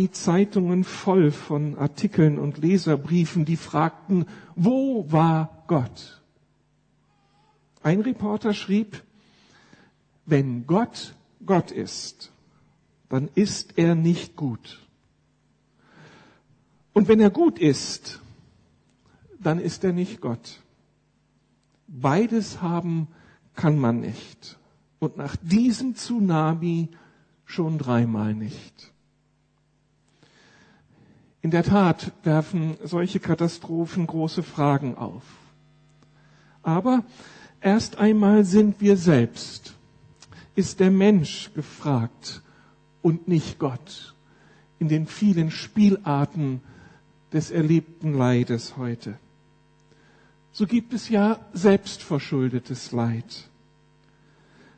die Zeitungen voll von Artikeln und Leserbriefen, die fragten, wo war Gott? Ein Reporter schrieb, wenn Gott Gott ist, dann ist er nicht gut. Und wenn er gut ist, dann ist er nicht Gott. Beides haben kann man nicht. Und nach diesem Tsunami schon dreimal nicht. In der Tat werfen solche Katastrophen große Fragen auf. Aber erst einmal sind wir selbst, ist der Mensch gefragt und nicht Gott in den vielen Spielarten des erlebten Leides heute. So gibt es ja selbstverschuldetes Leid.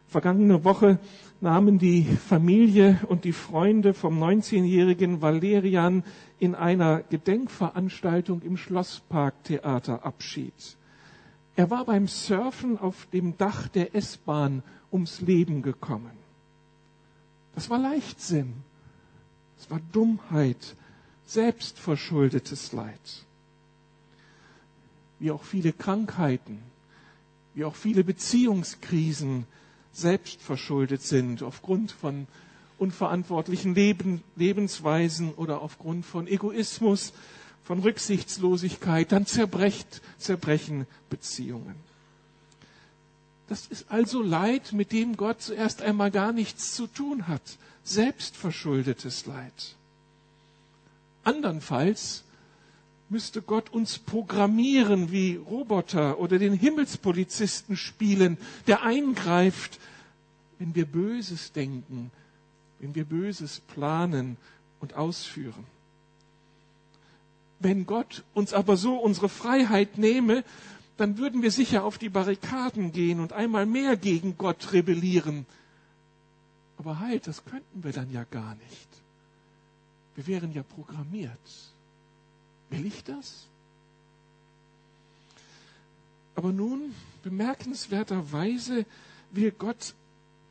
Vergangene Woche nahmen die Familie und die Freunde vom 19-jährigen Valerian in einer Gedenkveranstaltung im Schlossparktheater Abschied. Er war beim Surfen auf dem Dach der S-Bahn ums Leben gekommen. Das war Leichtsinn. Das war Dummheit, selbstverschuldetes Leid. Wie auch viele Krankheiten, wie auch viele Beziehungskrisen selbstverschuldet sind aufgrund von unverantwortlichen Leben, Lebensweisen oder aufgrund von Egoismus, von Rücksichtslosigkeit, dann zerbrecht, zerbrechen Beziehungen. Das ist also Leid, mit dem Gott zuerst einmal gar nichts zu tun hat. Selbstverschuldetes Leid. Andernfalls müsste Gott uns programmieren wie Roboter oder den Himmelspolizisten spielen, der eingreift, wenn wir Böses denken, wenn wir Böses planen und ausführen. Wenn Gott uns aber so unsere Freiheit nehme, dann würden wir sicher auf die Barrikaden gehen und einmal mehr gegen Gott rebellieren. Aber halt, das könnten wir dann ja gar nicht. Wir wären ja programmiert. Will ich das? Aber nun, bemerkenswerterweise, will Gott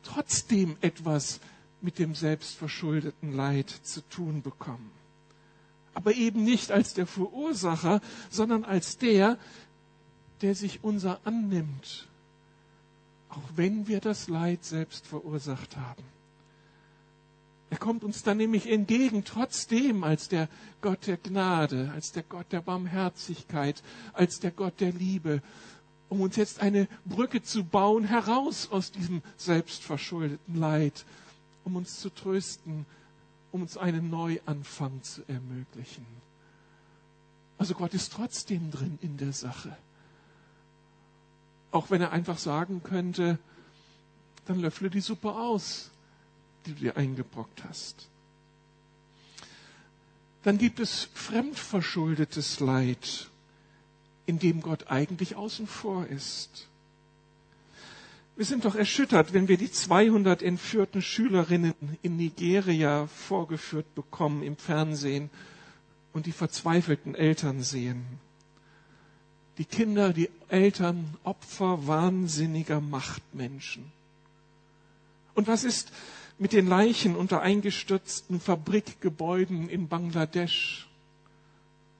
trotzdem etwas mit dem selbstverschuldeten Leid zu tun bekommen. Aber eben nicht als der Verursacher, sondern als der, der sich unser annimmt, auch wenn wir das Leid selbst verursacht haben. Er kommt uns dann nämlich entgegen, trotzdem als der Gott der Gnade, als der Gott der Barmherzigkeit, als der Gott der Liebe, um uns jetzt eine Brücke zu bauen, heraus aus diesem selbstverschuldeten Leid, um uns zu trösten, um uns einen Neuanfang zu ermöglichen. Also Gott ist trotzdem drin in der Sache. Auch wenn er einfach sagen könnte, dann löffle die Suppe aus die du dir eingebrockt hast. Dann gibt es fremdverschuldetes Leid, in dem Gott eigentlich außen vor ist. Wir sind doch erschüttert, wenn wir die 200 entführten Schülerinnen in Nigeria vorgeführt bekommen im Fernsehen und die verzweifelten Eltern sehen. Die Kinder, die Eltern, Opfer wahnsinniger Machtmenschen. Und was ist, mit den Leichen unter eingestürzten Fabrikgebäuden in Bangladesch.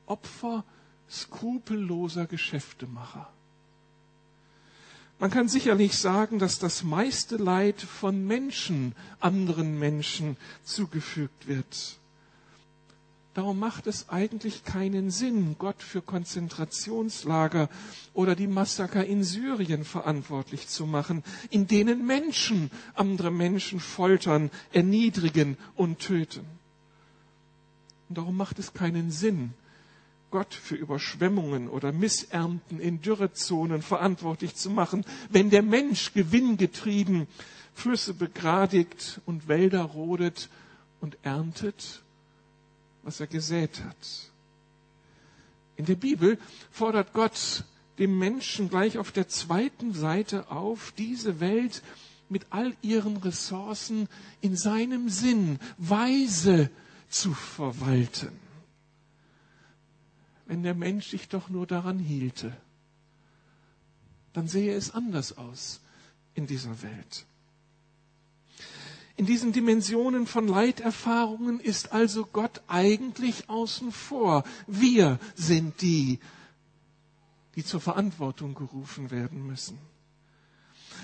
Opfer skrupelloser Geschäftemacher. Man kann sicherlich sagen, dass das meiste Leid von Menschen anderen Menschen zugefügt wird. Darum macht es eigentlich keinen Sinn, Gott für Konzentrationslager oder die Massaker in Syrien verantwortlich zu machen, in denen Menschen andere Menschen foltern, erniedrigen und töten. Und darum macht es keinen Sinn, Gott für Überschwemmungen oder Missernten in Dürrezonen verantwortlich zu machen, wenn der Mensch gewinngetrieben Flüsse begradigt und Wälder rodet und erntet was er gesät hat. In der Bibel fordert Gott dem Menschen gleich auf der zweiten Seite auf, diese Welt mit all ihren Ressourcen in seinem Sinn weise zu verwalten. Wenn der Mensch sich doch nur daran hielte, dann sähe es anders aus in dieser Welt. In diesen Dimensionen von Leiterfahrungen ist also Gott eigentlich außen vor. Wir sind die, die zur Verantwortung gerufen werden müssen.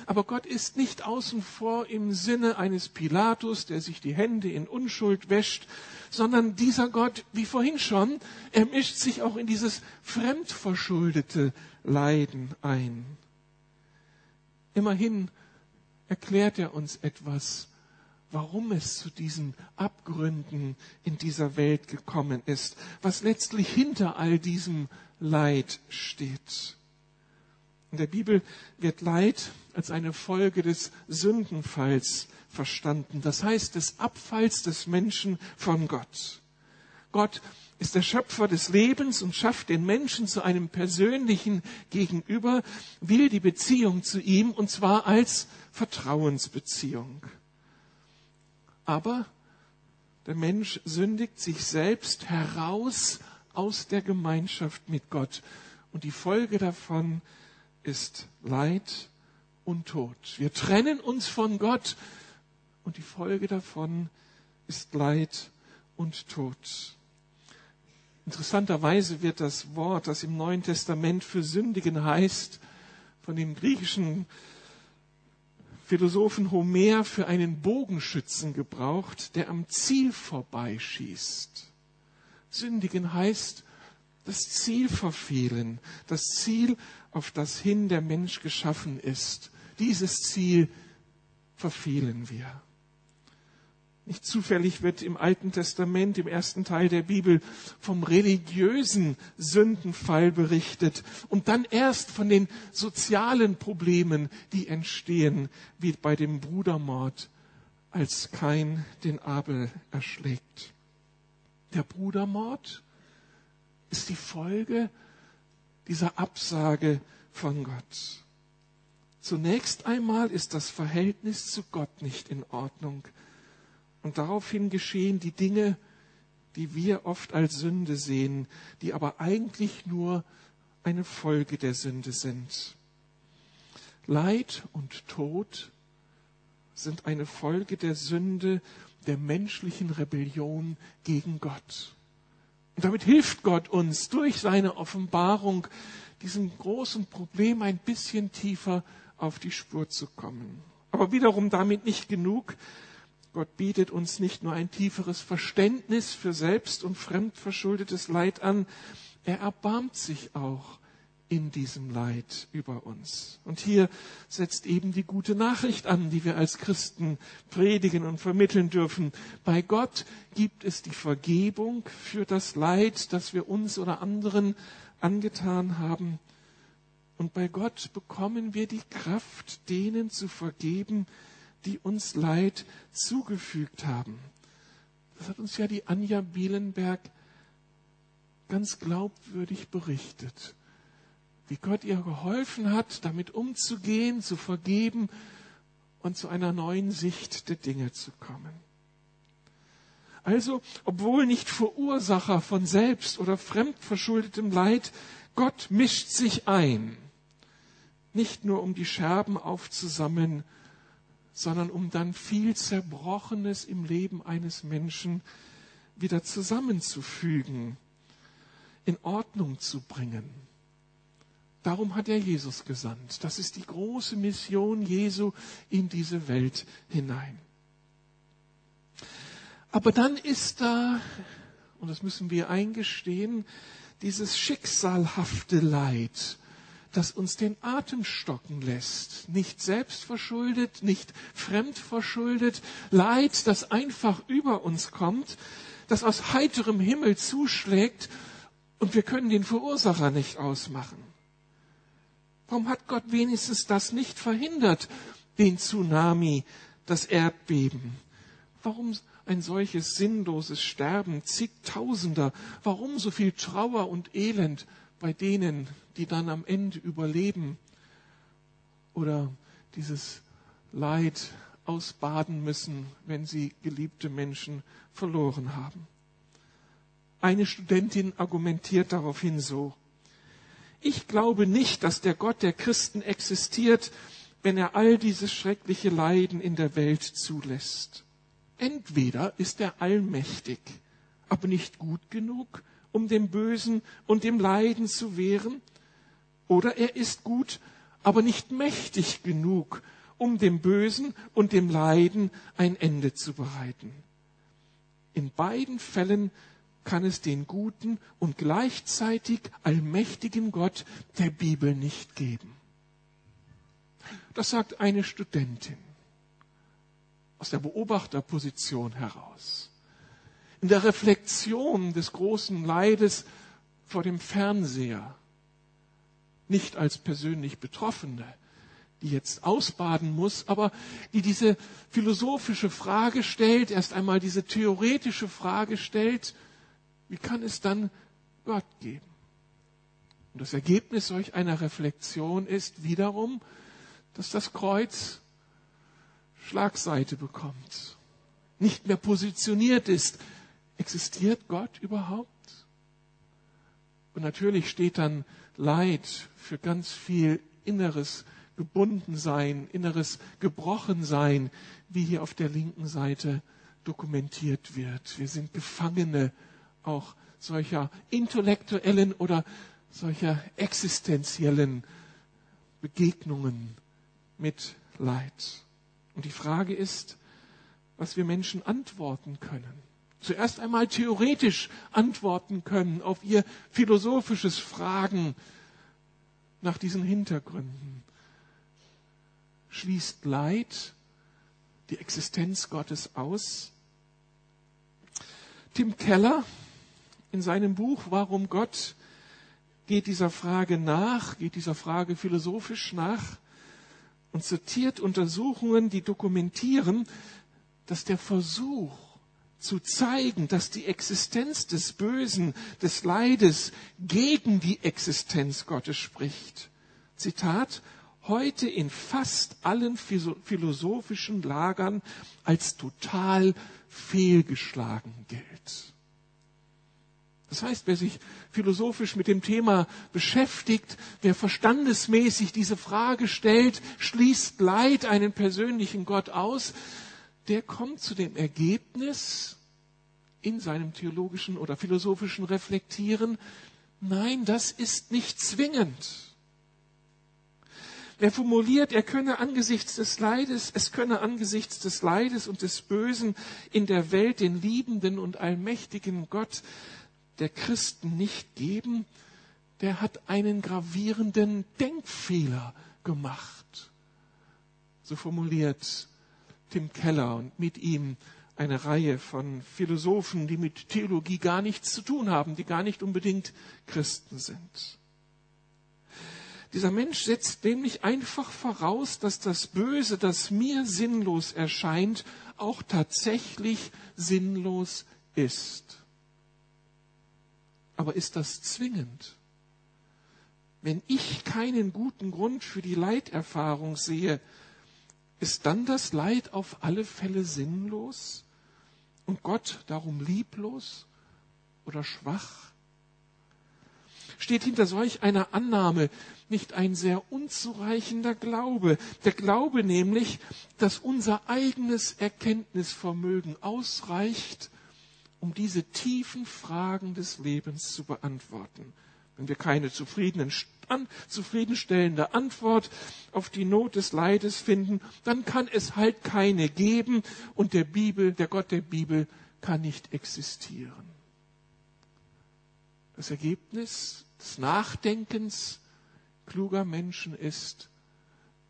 Aber Gott ist nicht außen vor im Sinne eines Pilatus, der sich die Hände in Unschuld wäscht, sondern dieser Gott, wie vorhin schon, er mischt sich auch in dieses fremdverschuldete Leiden ein. Immerhin erklärt er uns etwas, warum es zu diesen Abgründen in dieser Welt gekommen ist, was letztlich hinter all diesem Leid steht. In der Bibel wird Leid als eine Folge des Sündenfalls verstanden, das heißt des Abfalls des Menschen von Gott. Gott ist der Schöpfer des Lebens und schafft den Menschen zu einem persönlichen Gegenüber, will die Beziehung zu ihm und zwar als Vertrauensbeziehung. Aber der Mensch sündigt sich selbst heraus aus der Gemeinschaft mit Gott und die Folge davon ist Leid und Tod. Wir trennen uns von Gott und die Folge davon ist Leid und Tod. Interessanterweise wird das Wort, das im Neuen Testament für Sündigen heißt, von dem griechischen Philosophen Homer für einen Bogenschützen gebraucht, der am Ziel vorbeischießt. Sündigen heißt das Ziel verfehlen, das Ziel, auf das hin der Mensch geschaffen ist. Dieses Ziel verfehlen wir. Nicht zufällig wird im Alten Testament, im ersten Teil der Bibel, vom religiösen Sündenfall berichtet und dann erst von den sozialen Problemen, die entstehen, wie bei dem Brudermord, als Kain den Abel erschlägt. Der Brudermord ist die Folge dieser Absage von Gott. Zunächst einmal ist das Verhältnis zu Gott nicht in Ordnung. Und daraufhin geschehen die Dinge, die wir oft als Sünde sehen, die aber eigentlich nur eine Folge der Sünde sind. Leid und Tod sind eine Folge der Sünde, der menschlichen Rebellion gegen Gott. Und damit hilft Gott uns durch seine Offenbarung, diesem großen Problem ein bisschen tiefer auf die Spur zu kommen. Aber wiederum damit nicht genug, Gott bietet uns nicht nur ein tieferes Verständnis für selbst und fremdverschuldetes Leid an, er erbarmt sich auch in diesem Leid über uns. Und hier setzt eben die gute Nachricht an, die wir als Christen predigen und vermitteln dürfen. Bei Gott gibt es die Vergebung für das Leid, das wir uns oder anderen angetan haben. Und bei Gott bekommen wir die Kraft, denen zu vergeben, die uns Leid zugefügt haben. Das hat uns ja die Anja Bielenberg ganz glaubwürdig berichtet, wie Gott ihr geholfen hat, damit umzugehen, zu vergeben und zu einer neuen Sicht der Dinge zu kommen. Also, obwohl nicht Verursacher von selbst oder fremdverschuldetem Leid, Gott mischt sich ein, nicht nur um die Scherben aufzusammeln, sondern um dann viel Zerbrochenes im Leben eines Menschen wieder zusammenzufügen, in Ordnung zu bringen. Darum hat er Jesus gesandt. Das ist die große Mission Jesu in diese Welt hinein. Aber dann ist da, und das müssen wir eingestehen, dieses schicksalhafte Leid, das uns den Atem stocken lässt. Nicht selbstverschuldet, nicht fremdverschuldet. Leid, das einfach über uns kommt, das aus heiterem Himmel zuschlägt und wir können den Verursacher nicht ausmachen. Warum hat Gott wenigstens das nicht verhindert, den Tsunami, das Erdbeben? Warum ein solches sinnloses Sterben zigtausender? Warum so viel Trauer und Elend bei denen, die dann am Ende überleben oder dieses Leid ausbaden müssen, wenn sie geliebte Menschen verloren haben. Eine Studentin argumentiert daraufhin so, ich glaube nicht, dass der Gott der Christen existiert, wenn er all dieses schreckliche Leiden in der Welt zulässt. Entweder ist er allmächtig, aber nicht gut genug, um dem Bösen und dem Leiden zu wehren, oder er ist gut, aber nicht mächtig genug, um dem Bösen und dem Leiden ein Ende zu bereiten. In beiden Fällen kann es den guten und gleichzeitig allmächtigen Gott der Bibel nicht geben. Das sagt eine Studentin aus der Beobachterposition heraus. In der Reflexion des großen Leides vor dem Fernseher, nicht als persönlich Betroffene, die jetzt ausbaden muss, aber die diese philosophische Frage stellt, erst einmal diese theoretische Frage stellt, wie kann es dann Gott geben? Und das Ergebnis solch einer Reflexion ist wiederum, dass das Kreuz Schlagseite bekommt, nicht mehr positioniert ist. Existiert Gott überhaupt? Und natürlich steht dann Leid für ganz viel inneres Gebundensein, inneres Gebrochensein, wie hier auf der linken Seite dokumentiert wird. Wir sind Gefangene auch solcher intellektuellen oder solcher existenziellen Begegnungen mit Leid. Und die Frage ist, was wir Menschen antworten können. Zuerst einmal theoretisch antworten können auf ihr philosophisches Fragen nach diesen Hintergründen. Schließt Leid die Existenz Gottes aus? Tim Keller in seinem Buch Warum Gott geht dieser Frage nach, geht dieser Frage philosophisch nach und zitiert Untersuchungen, die dokumentieren, dass der Versuch zu zeigen, dass die Existenz des Bösen, des Leides gegen die Existenz Gottes spricht. Zitat, heute in fast allen philosophischen Lagern als total fehlgeschlagen gilt. Das heißt, wer sich philosophisch mit dem Thema beschäftigt, wer verstandesmäßig diese Frage stellt, schließt Leid einen persönlichen Gott aus, der kommt zu dem Ergebnis in seinem theologischen oder philosophischen Reflektieren, nein, das ist nicht zwingend. Wer formuliert, er könne angesichts des Leides, es könne angesichts des Leides und des Bösen in der Welt den liebenden und allmächtigen Gott der Christen nicht geben, der hat einen gravierenden Denkfehler gemacht. So formuliert Tim Keller und mit ihm eine Reihe von Philosophen, die mit Theologie gar nichts zu tun haben, die gar nicht unbedingt Christen sind. Dieser Mensch setzt nämlich einfach voraus, dass das Böse, das mir sinnlos erscheint, auch tatsächlich sinnlos ist. Aber ist das zwingend? Wenn ich keinen guten Grund für die Leiterfahrung sehe, ist dann das Leid auf alle Fälle sinnlos und Gott darum lieblos oder schwach? Steht hinter solch einer Annahme nicht ein sehr unzureichender Glaube? Der Glaube nämlich, dass unser eigenes Erkenntnisvermögen ausreicht, um diese tiefen Fragen des Lebens zu beantworten. Wenn wir keine zufriedenstellende Antwort auf die Not des Leides finden, dann kann es halt keine geben und der Bibel, der Gott der Bibel kann nicht existieren. Das Ergebnis des Nachdenkens kluger Menschen ist,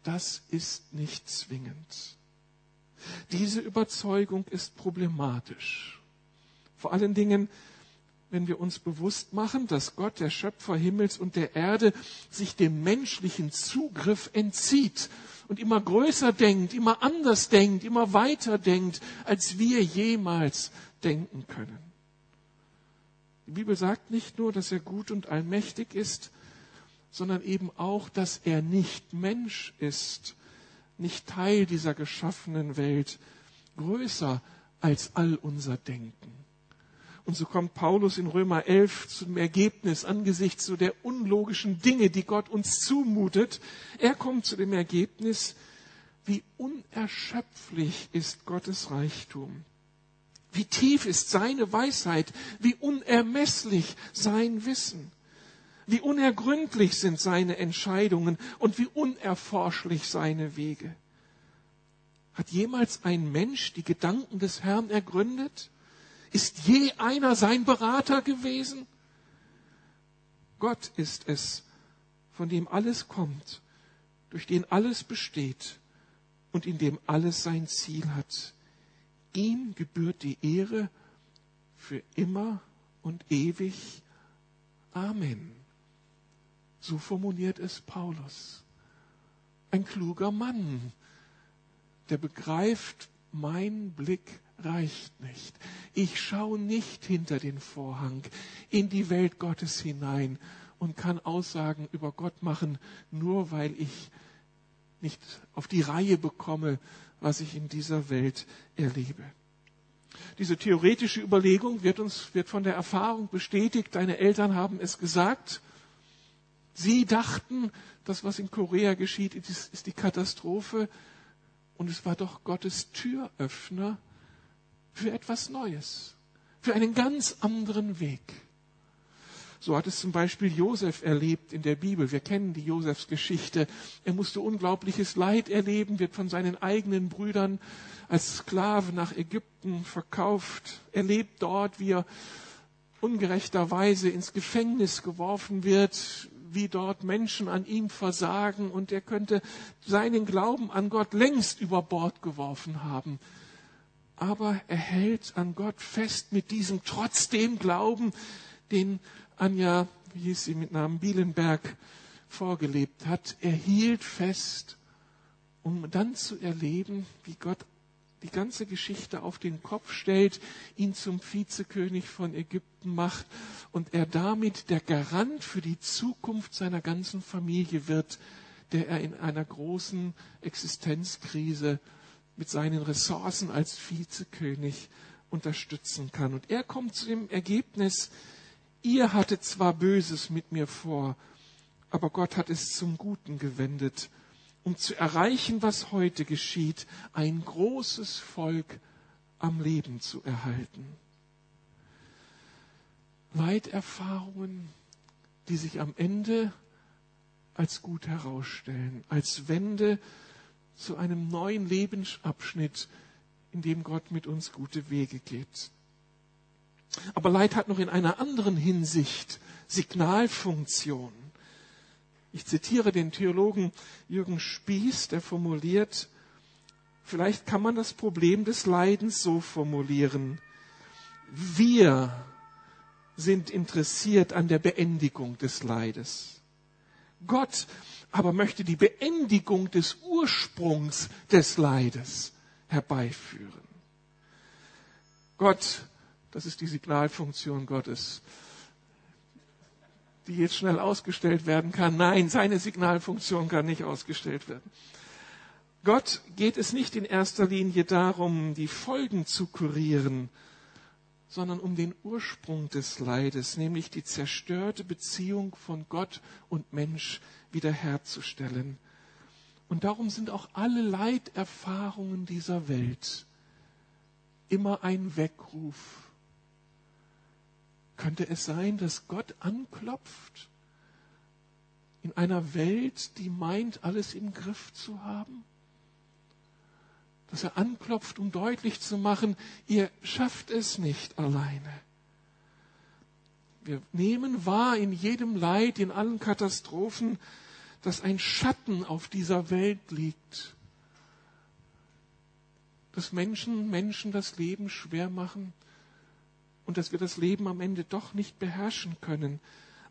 das ist nicht zwingend. Diese Überzeugung ist problematisch. Vor allen Dingen, wenn wir uns bewusst machen, dass Gott, der Schöpfer Himmels und der Erde, sich dem menschlichen Zugriff entzieht und immer größer denkt, immer anders denkt, immer weiter denkt, als wir jemals denken können. Die Bibel sagt nicht nur, dass er gut und allmächtig ist, sondern eben auch, dass er nicht Mensch ist, nicht Teil dieser geschaffenen Welt, größer als all unser Denken. Und so kommt Paulus in Römer 11 zum Ergebnis angesichts so der unlogischen Dinge, die Gott uns zumutet. Er kommt zu dem Ergebnis, wie unerschöpflich ist Gottes Reichtum. Wie tief ist seine Weisheit, wie unermesslich sein Wissen. Wie unergründlich sind seine Entscheidungen und wie unerforschlich seine Wege. Hat jemals ein Mensch die Gedanken des Herrn ergründet? Ist je einer sein Berater gewesen? Gott ist es, von dem alles kommt, durch den alles besteht und in dem alles sein Ziel hat. Ihm gebührt die Ehre für immer und ewig. Amen. So formuliert es Paulus. Ein kluger Mann, der begreift, mein Blick reicht nicht. Ich schaue nicht hinter den Vorhang in die Welt Gottes hinein und kann Aussagen über Gott machen, nur weil ich nicht auf die Reihe bekomme, was ich in dieser Welt erlebe. Diese theoretische Überlegung wird uns, wird von der Erfahrung bestätigt. Deine Eltern haben es gesagt. Sie dachten, das, was in Korea geschieht, ist, ist die Katastrophe. Und es war doch Gottes Türöffner für etwas Neues, für einen ganz anderen Weg. So hat es zum Beispiel Josef erlebt in der Bibel. Wir kennen die Josefs-Geschichte. Er musste unglaubliches Leid erleben, wird von seinen eigenen Brüdern als Sklave nach Ägypten verkauft. Er lebt dort, wie er ungerechterweise ins Gefängnis geworfen wird, wie dort Menschen an ihm versagen und er könnte seinen Glauben an Gott längst über Bord geworfen haben. Aber er hält an Gott fest mit diesem trotzdem Glauben, den Anja, wie hieß sie mit Namen Bielenberg, vorgelebt hat. Er hielt fest, um dann zu erleben, wie Gott die ganze Geschichte auf den Kopf stellt, ihn zum Vizekönig von Ägypten macht und er damit der Garant für die Zukunft seiner ganzen Familie wird, der er in einer großen Existenzkrise mit seinen Ressourcen als Vizekönig unterstützen kann. Und er kommt zu dem Ergebnis, ihr hattet zwar Böses mit mir vor, aber Gott hat es zum Guten gewendet, um zu erreichen, was heute geschieht, ein großes Volk am Leben zu erhalten. Leiterfahrungen, die sich am Ende als gut herausstellen, als Wende zu einem neuen Lebensabschnitt, in dem Gott mit uns gute Wege geht. Aber Leid hat noch in einer anderen Hinsicht Signalfunktion. Ich zitiere den Theologen Jürgen Spieß, der formuliert, vielleicht kann man das Problem des Leidens so formulieren. Wir sind interessiert an der Beendigung des Leides. Gott aber möchte die Beendigung des Ursprungs des Leides herbeiführen. Gott, das ist die Signalfunktion Gottes, die jetzt schnell ausgestellt werden kann. Nein, seine Signalfunktion kann nicht ausgestellt werden. Gott geht es nicht in erster Linie darum, die Folgen zu kurieren, sondern um den Ursprung des Leides, nämlich die zerstörte Beziehung von Gott und Mensch wiederherzustellen. Und darum sind auch alle Leiterfahrungen dieser Welt immer ein Weckruf. Könnte es sein, dass Gott anklopft in einer Welt, die meint, alles im Griff zu haben? Dass er anklopft, um deutlich zu machen, ihr schafft es nicht alleine. Wir nehmen wahr in jedem Leid, in allen Katastrophen, dass ein Schatten auf dieser Welt liegt. Dass Menschen Menschen das Leben schwer machen und dass wir das Leben am Ende doch nicht beherrschen können.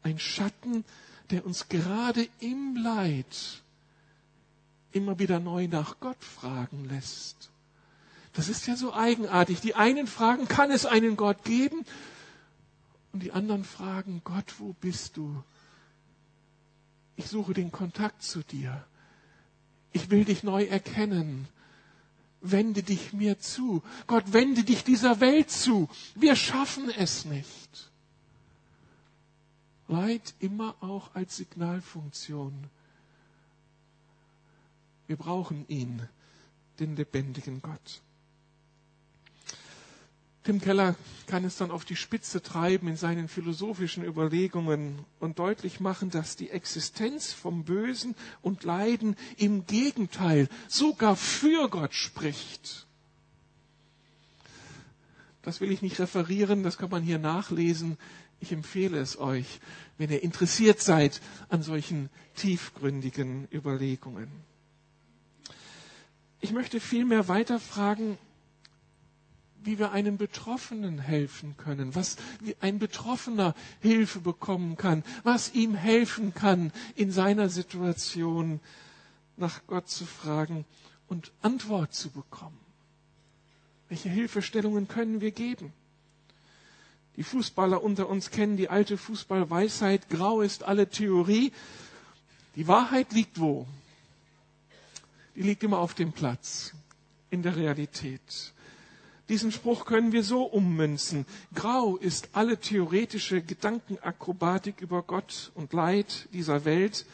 Ein Schatten, der uns gerade im Leid immer wieder neu nach Gott fragen lässt. Das ist ja so eigenartig. Die einen fragen, kann es einen Gott geben? Und die anderen fragen, Gott, wo bist du? Ich suche den Kontakt zu dir. Ich will dich neu erkennen. wende dich mir zu. Gott, wende dich dieser Welt zu. Wir schaffen es nicht. Leid immer auch als Signalfunktion. Wir brauchen ihn, den lebendigen Gott. Tim Keller kann es dann auf die Spitze treiben in seinen philosophischen Überlegungen und deutlich machen, dass die Existenz vom Bösen und Leiden im Gegenteil sogar für Gott spricht. Das will ich nicht referieren, das kann man hier nachlesen. Ich empfehle es euch, wenn ihr interessiert seid an solchen tiefgründigen Überlegungen. Ich möchte vielmehr weiterfragen, wie wir einem Betroffenen helfen können, was ein Betroffener Hilfe bekommen kann, was ihm helfen kann, in seiner Situation nach Gott zu fragen und Antwort zu bekommen. Welche Hilfestellungen können wir geben? Die Fußballer unter uns kennen die alte Fußballweisheit, grau ist alle Theorie. Die Wahrheit liegt wo? Die liegt immer auf dem Platz, in der Realität. Diesen Spruch können wir so ummünzen. Grau ist alle theoretische Gedankenakrobatik über Gott und Leid dieser Welt.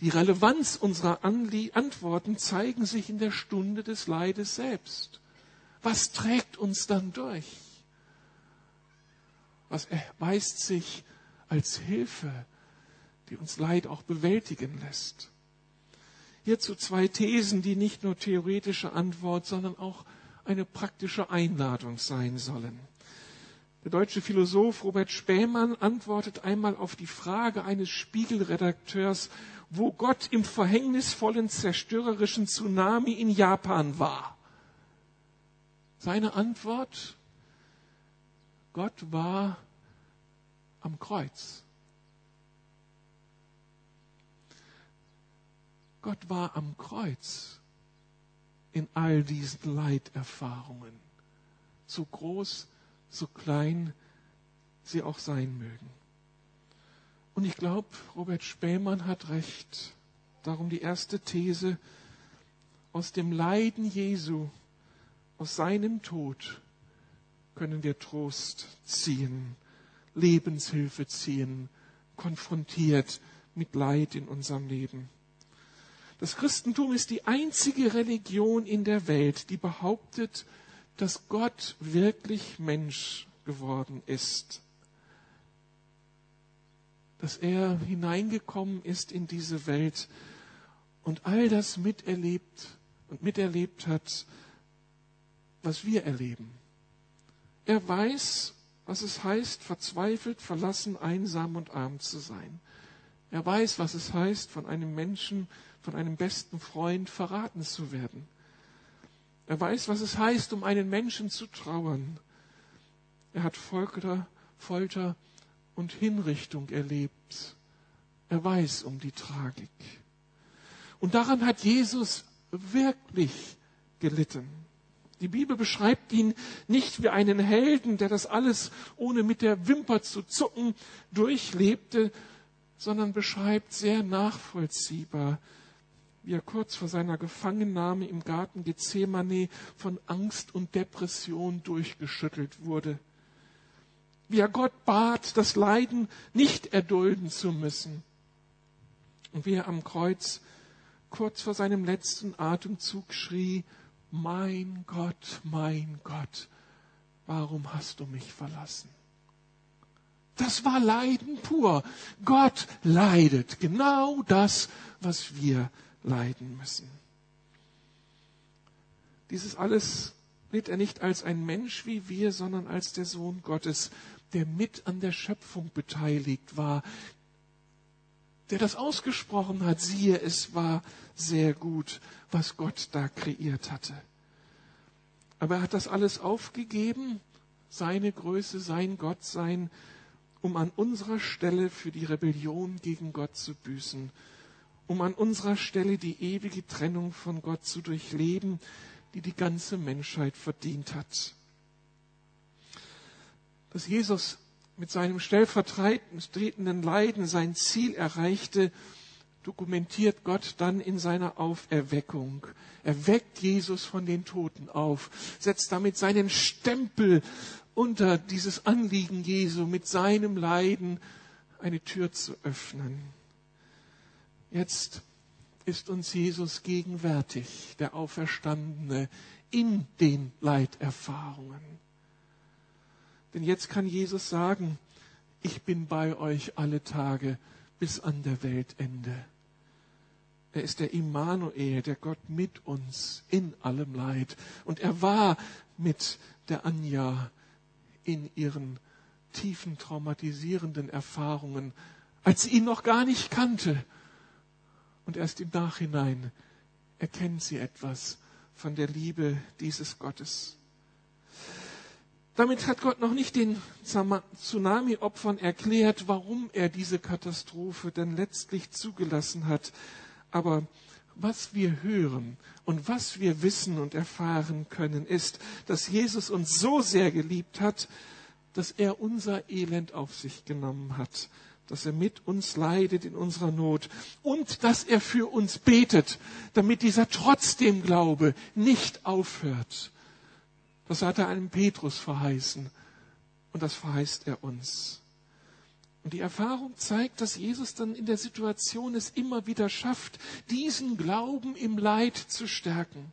Die Relevanz unserer Anlie Antworten zeigen sich in der Stunde des Leides selbst. Was trägt uns dann durch? Was erweist sich als Hilfe, die uns Leid auch bewältigen lässt? Hierzu zwei Thesen, die nicht nur theoretische Antwort, sondern auch eine praktische Einladung sein sollen. Der deutsche Philosoph Robert Spähmann antwortet einmal auf die Frage eines Spiegelredakteurs, wo Gott im verhängnisvollen, zerstörerischen Tsunami in Japan war. Seine Antwort, Gott war am Kreuz. Gott war am Kreuz in all diesen Leiterfahrungen, so groß, so klein sie auch sein mögen. Und ich glaube, Robert Spähmann hat recht. Darum die erste These, aus dem Leiden Jesu, aus seinem Tod können wir Trost ziehen, Lebenshilfe ziehen, konfrontiert mit Leid in unserem Leben. Das Christentum ist die einzige Religion in der Welt, die behauptet, dass Gott wirklich Mensch geworden ist. Dass er hineingekommen ist in diese Welt und all das miterlebt und miterlebt hat, was wir erleben. Er weiß, was es heißt, verzweifelt, verlassen, einsam und arm zu sein. Er weiß, was es heißt, von einem Menschen von einem besten Freund verraten zu werden. Er weiß, was es heißt, um einen Menschen zu trauern. Er hat Folter, Folter und Hinrichtung erlebt. Er weiß um die Tragik. Und daran hat Jesus wirklich gelitten. Die Bibel beschreibt ihn nicht wie einen Helden, der das alles ohne mit der Wimper zu zucken durchlebte, sondern beschreibt sehr nachvollziehbar, wie er kurz vor seiner Gefangennahme im Garten Gethsemane von Angst und Depression durchgeschüttelt wurde. Wie er Gott bat, das Leiden nicht erdulden zu müssen. Und wie er am Kreuz kurz vor seinem letzten Atemzug schrie, mein Gott, mein Gott, warum hast du mich verlassen? Das war Leiden pur. Gott leidet genau das, was wir leiden müssen. Dieses alles litt er nicht als ein Mensch wie wir, sondern als der Sohn Gottes, der mit an der Schöpfung beteiligt war, der das ausgesprochen hat, siehe, es war sehr gut, was Gott da kreiert hatte. Aber er hat das alles aufgegeben, seine Größe, sein Gottsein, um an unserer Stelle für die Rebellion gegen Gott zu büßen um an unserer Stelle die ewige Trennung von Gott zu durchleben, die die ganze Menschheit verdient hat. Dass Jesus mit seinem stellvertretenden Leiden sein Ziel erreichte, dokumentiert Gott dann in seiner Auferweckung. Er weckt Jesus von den Toten auf, setzt damit seinen Stempel unter dieses Anliegen Jesu, mit seinem Leiden eine Tür zu öffnen. Jetzt ist uns Jesus gegenwärtig, der Auferstandene, in den Leiterfahrungen. Denn jetzt kann Jesus sagen, ich bin bei euch alle Tage bis an der Weltende. Er ist der Immanuel, der Gott mit uns in allem Leid. Und er war mit der Anja in ihren tiefen traumatisierenden Erfahrungen, als sie ihn noch gar nicht kannte. Und erst im Nachhinein erkennt sie etwas von der Liebe dieses Gottes. Damit hat Gott noch nicht den Tsunami-Opfern erklärt, warum er diese Katastrophe denn letztlich zugelassen hat. Aber was wir hören und was wir wissen und erfahren können, ist, dass Jesus uns so sehr geliebt hat, dass er unser Elend auf sich genommen hat, dass er mit uns leidet in unserer Not und dass er für uns betet, damit dieser trotzdem Glaube nicht aufhört, das hat er einem Petrus verheißen. Und das verheißt er uns. Und die Erfahrung zeigt, dass Jesus dann in der Situation es immer wieder schafft, diesen Glauben im Leid zu stärken.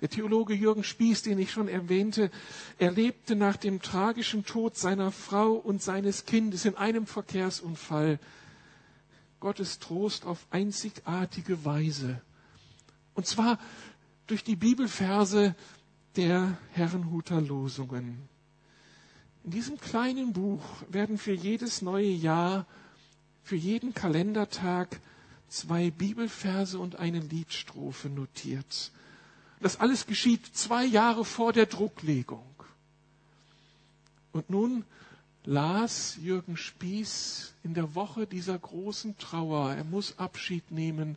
Der Theologe Jürgen Spieß, den ich schon erwähnte, erlebte nach dem tragischen Tod seiner Frau und seines Kindes in einem Verkehrsunfall Gottes Trost auf einzigartige Weise. Und zwar durch die Bibelverse, der Herrenhuter Losungen. In diesem kleinen Buch werden für jedes neue Jahr, für jeden Kalendertag zwei Bibelverse und eine Liedstrophe notiert. Das alles geschieht zwei Jahre vor der Drucklegung. Und nun las Jürgen Spieß in der Woche dieser großen Trauer, er muss Abschied nehmen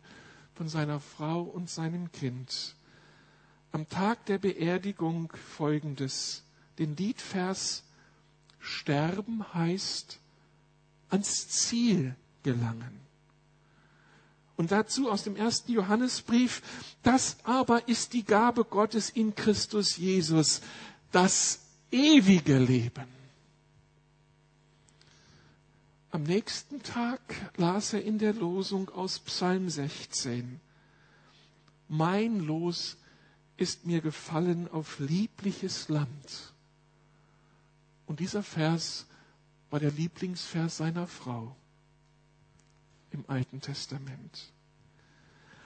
von seiner Frau und seinem Kind am Tag der Beerdigung folgendes. Den Liedvers Sterben heißt ans Ziel gelangen. Und dazu aus dem ersten Johannesbrief, das aber ist die Gabe Gottes in Christus Jesus, das ewige Leben. Am nächsten Tag las er in der Losung aus Psalm 16, Mein Los ist mir gefallen auf liebliches Land. Und dieser Vers war der Lieblingsvers seiner Frau im Alten Testament.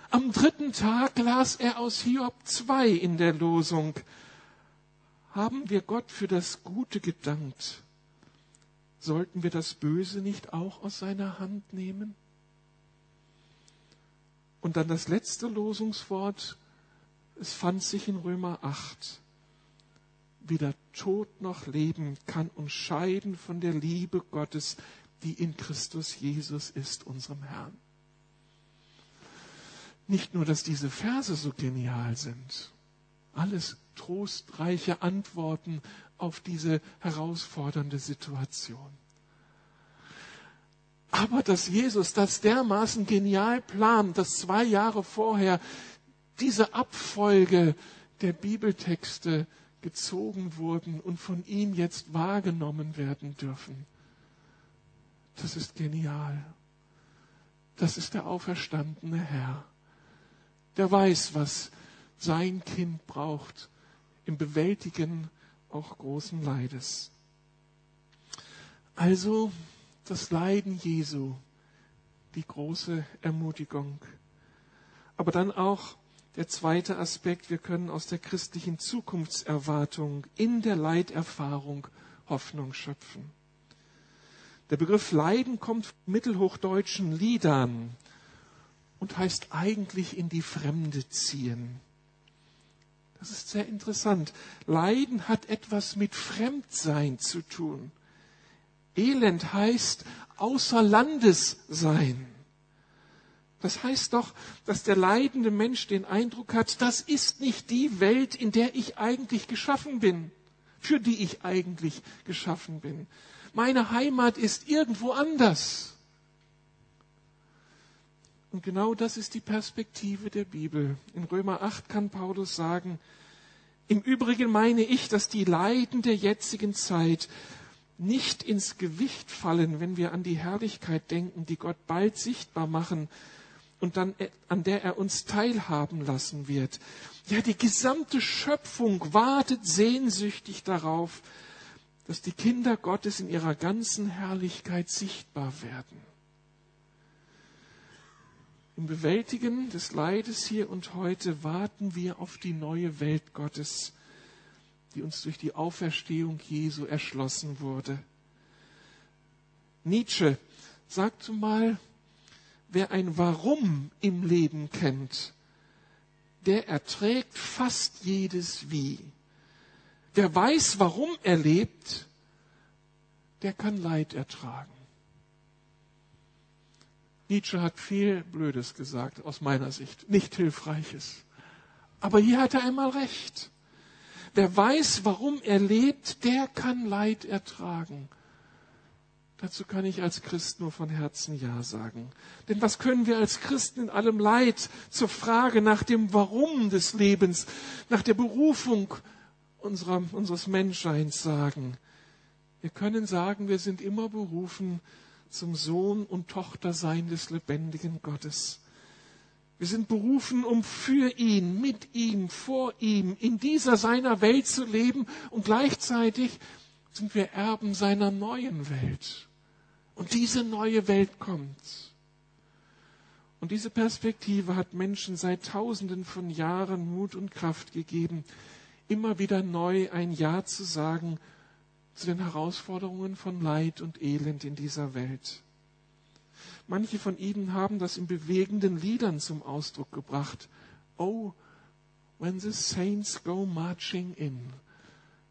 Am dritten Tag las er aus Hiob 2 in der Losung. Haben wir Gott für das Gute gedankt, sollten wir das Böse nicht auch aus seiner Hand nehmen? Und dann das letzte Losungswort, es fand sich in Römer 8. Weder Tod noch Leben kann uns scheiden von der Liebe Gottes, die in Christus Jesus ist, unserem Herrn. Nicht nur, dass diese Verse so genial sind, alles trostreiche Antworten auf diese herausfordernde Situation. Aber dass Jesus das dermaßen genial plant, dass zwei Jahre vorher diese Abfolge der Bibeltexte gezogen wurden und von ihm jetzt wahrgenommen werden dürfen. Das ist genial. Das ist der auferstandene Herr. Der weiß, was sein Kind braucht im Bewältigen auch großen Leides. Also das Leiden Jesu, die große Ermutigung. Aber dann auch der zweite Aspekt, wir können aus der christlichen Zukunftserwartung in der Leiterfahrung Hoffnung schöpfen. Der Begriff Leiden kommt von mittelhochdeutschen Liedern und heißt eigentlich in die Fremde ziehen. Das ist sehr interessant. Leiden hat etwas mit Fremdsein zu tun. Elend heißt außer Landes sein. Das heißt doch, dass der leidende Mensch den Eindruck hat, das ist nicht die Welt, in der ich eigentlich geschaffen bin, für die ich eigentlich geschaffen bin. Meine Heimat ist irgendwo anders. Und genau das ist die Perspektive der Bibel. In Römer 8 kann Paulus sagen, im Übrigen meine ich, dass die Leiden der jetzigen Zeit nicht ins Gewicht fallen, wenn wir an die Herrlichkeit denken, die Gott bald sichtbar machen und dann an der er uns teilhaben lassen wird. Ja, die gesamte Schöpfung wartet sehnsüchtig darauf, dass die Kinder Gottes in ihrer ganzen Herrlichkeit sichtbar werden. Im Bewältigen des Leides hier und heute warten wir auf die neue Welt Gottes, die uns durch die Auferstehung Jesu erschlossen wurde. Nietzsche sagte mal, wer ein Warum im Leben kennt, der erträgt fast jedes Wie. Wer weiß, warum er lebt, der kann Leid ertragen. Nietzsche hat viel Blödes gesagt, aus meiner Sicht, nicht Hilfreiches. Aber hier hat er einmal recht. Wer weiß, warum er lebt, der kann Leid ertragen. Dazu kann ich als Christ nur von Herzen Ja sagen. Denn was können wir als Christen in allem Leid zur Frage nach dem Warum des Lebens, nach der Berufung unserer, unseres Menschseins sagen? Wir können sagen, wir sind immer berufen, zum Sohn und Tochter sein des lebendigen Gottes. Wir sind berufen, um für ihn, mit ihm, vor ihm, in dieser seiner Welt zu leben und gleichzeitig sind wir Erben seiner neuen Welt. Und diese neue Welt kommt. Und diese Perspektive hat Menschen seit Tausenden von Jahren Mut und Kraft gegeben, immer wieder neu ein Ja zu sagen zu den Herausforderungen von Leid und Elend in dieser Welt. Manche von ihnen haben das in bewegenden Liedern zum Ausdruck gebracht. Oh, when the saints go marching in.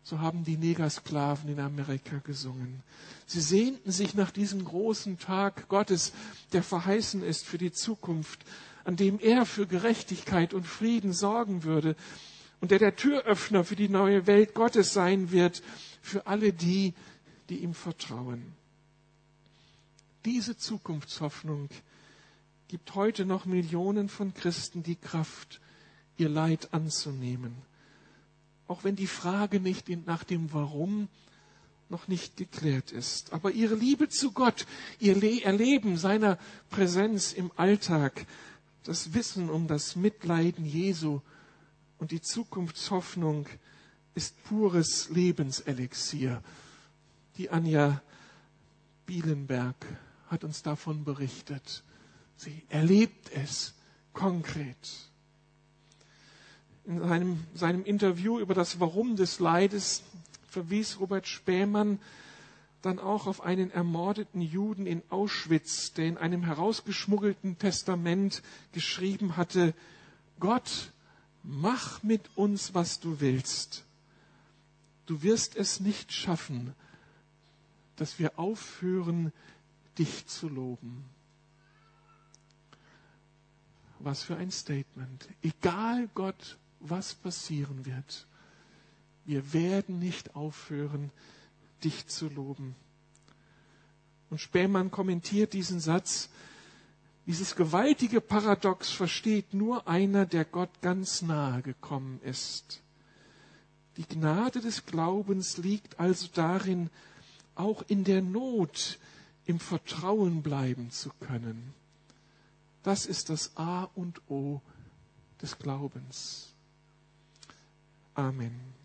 So haben die Negersklaven in Amerika gesungen. Sie sehnten sich nach diesem großen Tag Gottes, der verheißen ist für die Zukunft, an dem er für Gerechtigkeit und Frieden sorgen würde und der der Türöffner für die neue Welt Gottes sein wird für alle die, die ihm vertrauen. Diese Zukunftshoffnung gibt heute noch Millionen von Christen die Kraft, ihr Leid anzunehmen. Auch wenn die Frage nicht nach dem Warum noch nicht geklärt ist. Aber ihre Liebe zu Gott, ihr Erleben seiner Präsenz im Alltag, das Wissen um das Mitleiden Jesu und die Zukunftshoffnung ist pures Lebenselixier. Die Anja Bielenberg hat uns davon berichtet. Sie erlebt es konkret. In seinem, seinem Interview über das Warum des Leides verwies Robert Spähmann dann auch auf einen ermordeten Juden in Auschwitz, der in einem herausgeschmuggelten Testament geschrieben hatte, Gott, mach mit uns, was du willst du wirst es nicht schaffen, dass wir aufhören, dich zu loben. Was für ein Statement. Egal Gott, was passieren wird, wir werden nicht aufhören, dich zu loben. Und Spähmann kommentiert diesen Satz, dieses gewaltige Paradox versteht nur einer, der Gott ganz nahe gekommen ist. Die Gnade des Glaubens liegt also darin, auch in der Not im Vertrauen bleiben zu können. Das ist das A und O des Glaubens. Amen.